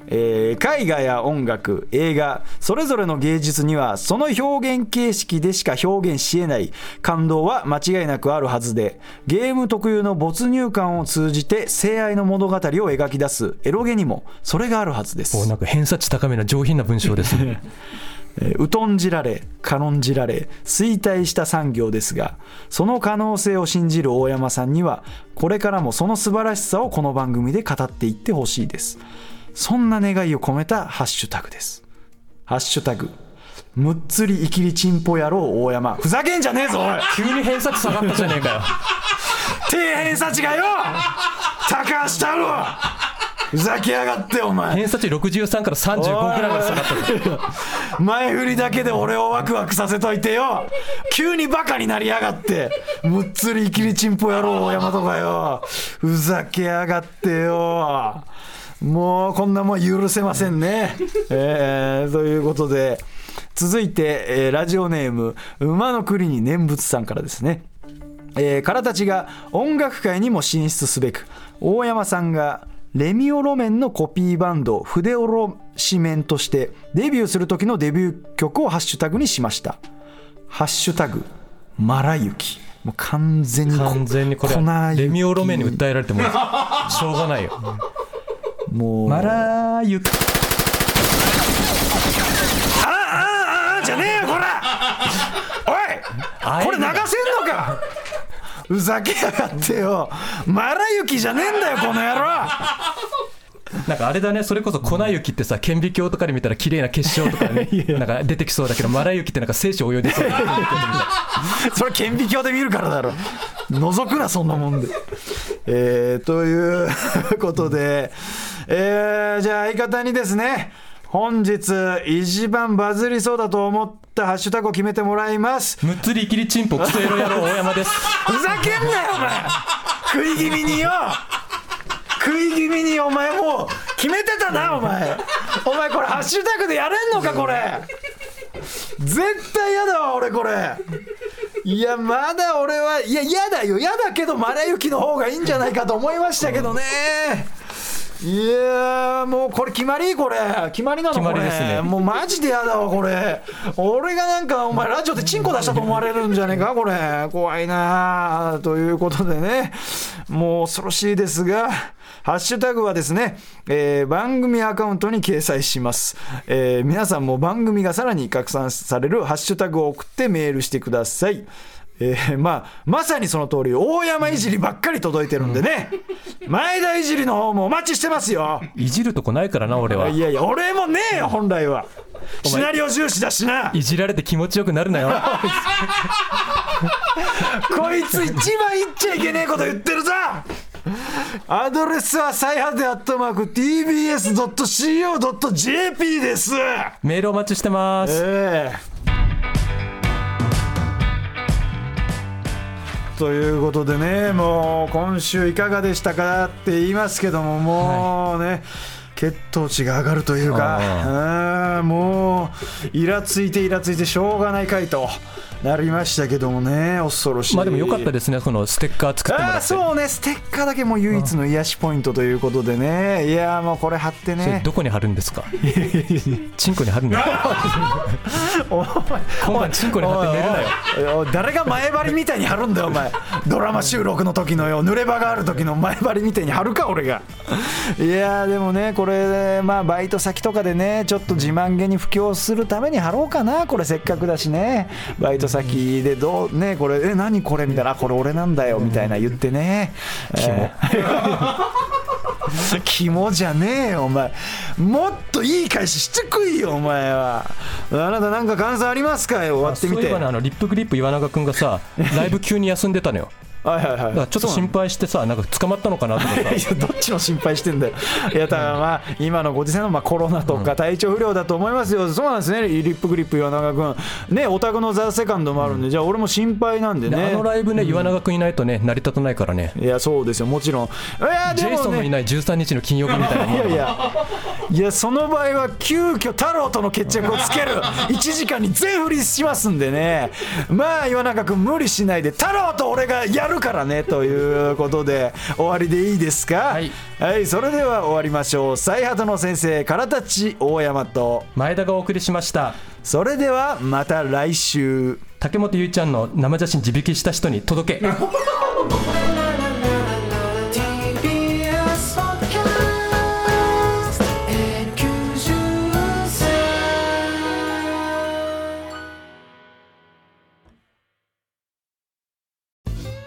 えー絵画や音楽映画それぞれの芸術にはその表現形式でしか表現しえない。感動は間違いなくあるはずでゲーム特有の没入感を通じて性愛の物語を描き出すエロゲにもそれがあるはずです。おなんか偏差値高めな上品な文章ですね。え ー疎んじられ軽んじられ衰退した産業ですがその可能性を信じる大山さんにはこれからもその素晴らしさをこの番組で語っていってほしいです。そんな願いを込めたハッシュタグです。ハッシュタグむっつりいきりちんぽ野郎大山。ふざけんじゃねえぞおい。急に偏差値下がったじゃねえかよ。底辺差値がよ。高橋太郎ふざけやがってお前。偏差値63から35ぐらいまで下がったぞ。前振りだけで俺をワクワクさせといてよ。急にバカになりやがって。むっつりいきりちんぽ野郎大山とかよ。ふざけやがってよ。もうこんなもん許せませんね。えーということで。続いて、えーラジオネーム馬の栗に念仏さんからですね。えー、からたちが音楽界にも進出すべく大山さんがレミオロメンのコピーバンド筆おろし面としてデビューする時のデビュー曲をハッシュタグにしました「ハッシュタグマラユキ」もう完全にこ完全にこれレミオロメンに訴えられても しょうがないよ。もう。マラーユああああじゃねえよこら おいこれ流せんのか ふざけやがってよ。マラ雪じゃねえんだよこの野郎。なんかあれだねそれこそ粉雪ってさ顕微鏡とかで見たら綺麗な結晶とかね なんか出てきそうだけどマラ雪ってなんか精子泳いでそう。だ それ顕微鏡で見るからだろ。覗くなそんなもんで。えー、ということでえー、じゃあ相方にですね本日一番バズりそうだと思ったハッシュタグを決めてもらいます。むっつりきりチンポクソエロ野郎大山です。ふざけんなよお前。食い気味によ。食い気味にお前もう決めてたなお前。お前これハッシュタグでやれんのかこれ。絶対嫌だわ俺これ。いやまだ俺はいや嫌だよ。嫌だけどマラユキの方がいいんじゃないかと思いましたけどねいやーもうこれ決まり？これ。決まりなの？決まこれりですね。もうマジで嫌だわこれ。俺がなんかお前ラジオでチンコ出したと思われるんじゃねえか？これ。怖いなあということでね。もう恐ろしいですがハッシュタグはですね、えー番組アカウントに掲載します、えー皆さんも番組がさらに拡散されるハッシュタグを送ってメールしてくださいえーまあ、まさにその通り大山いじりばっかり届いてるんでね、前田いじりの方もお待ちしてますよ。いじるとこないからな俺は。いやいや俺もねえよ本来は。シナリオ重視だしな。いじられて気持ちよくなるなよ。こいつ一番言っちゃいけねえこと言ってるぞ。アドレスは最果てアットマーク TBS.CO.JP です。メールお待ちしてます。ええということでねもう今週いかがでしたかって言いますけどももうね、血糖値が上がるというかうんもうイラついてイラついてしょうがない回となりましたけどもね恐ろしい。まあでもよかったですねこのステッカー作ってもらって。ああそうねステッカーだけもう唯一の癒しポイントということでね。いやもうこれ貼ってね。どこに貼るんですか？チンコに貼るんだ。お前今晩チンコに貼って寝るなよ。誰が前張りみたいに貼るんだよお前。ドラマ収録の時のよ濡れ場がある時の前張りみたいに貼るか俺が。いやーでもねこれまあバイト先とかでねちょっと自慢げに布教するために貼ろうかなこれせっかくだしね。バイト先でどうねこれえ何これみたいなあこれ俺なんだよみたいな言ってね。キモキモじゃねえよお前。もっといい返ししてくいよお前は。あなたなんか感想ありますか？よ終わってみて。そういえばねあのリップグリップ岩永君がさ ライブ急に休んでたのよはいはいはいだからちょっと心配してさなんか捕まったのかなとかさ いやどっちの心配してんだよ。いや、だからまあ、今のご時世のまあコロナとか体調不良だと思いますよ。そうなんですね、リップグリップ岩永君。ね、オタクのザ・セカンドもあるんで、じゃあ俺も心配なんででね。あのライブね岩永君いないとね成り立たないからねいや、そうですよ、もちろん。いや、ジェイでもね。ソンのいない13日の金曜日みたいないやいや、いや、その場合は急遽太郎との決着をつける 1時間に全振りしますんでね、まあ、岩永君、無理しないで、太郎と俺がやるからねということで、終わりでいいですか、はい。はい、それでは終わりましょう、最果の先生、からたち大山と、前田がお送りしました。それではまた来週。竹本ゆいちゃんの生写真自引きした人に届け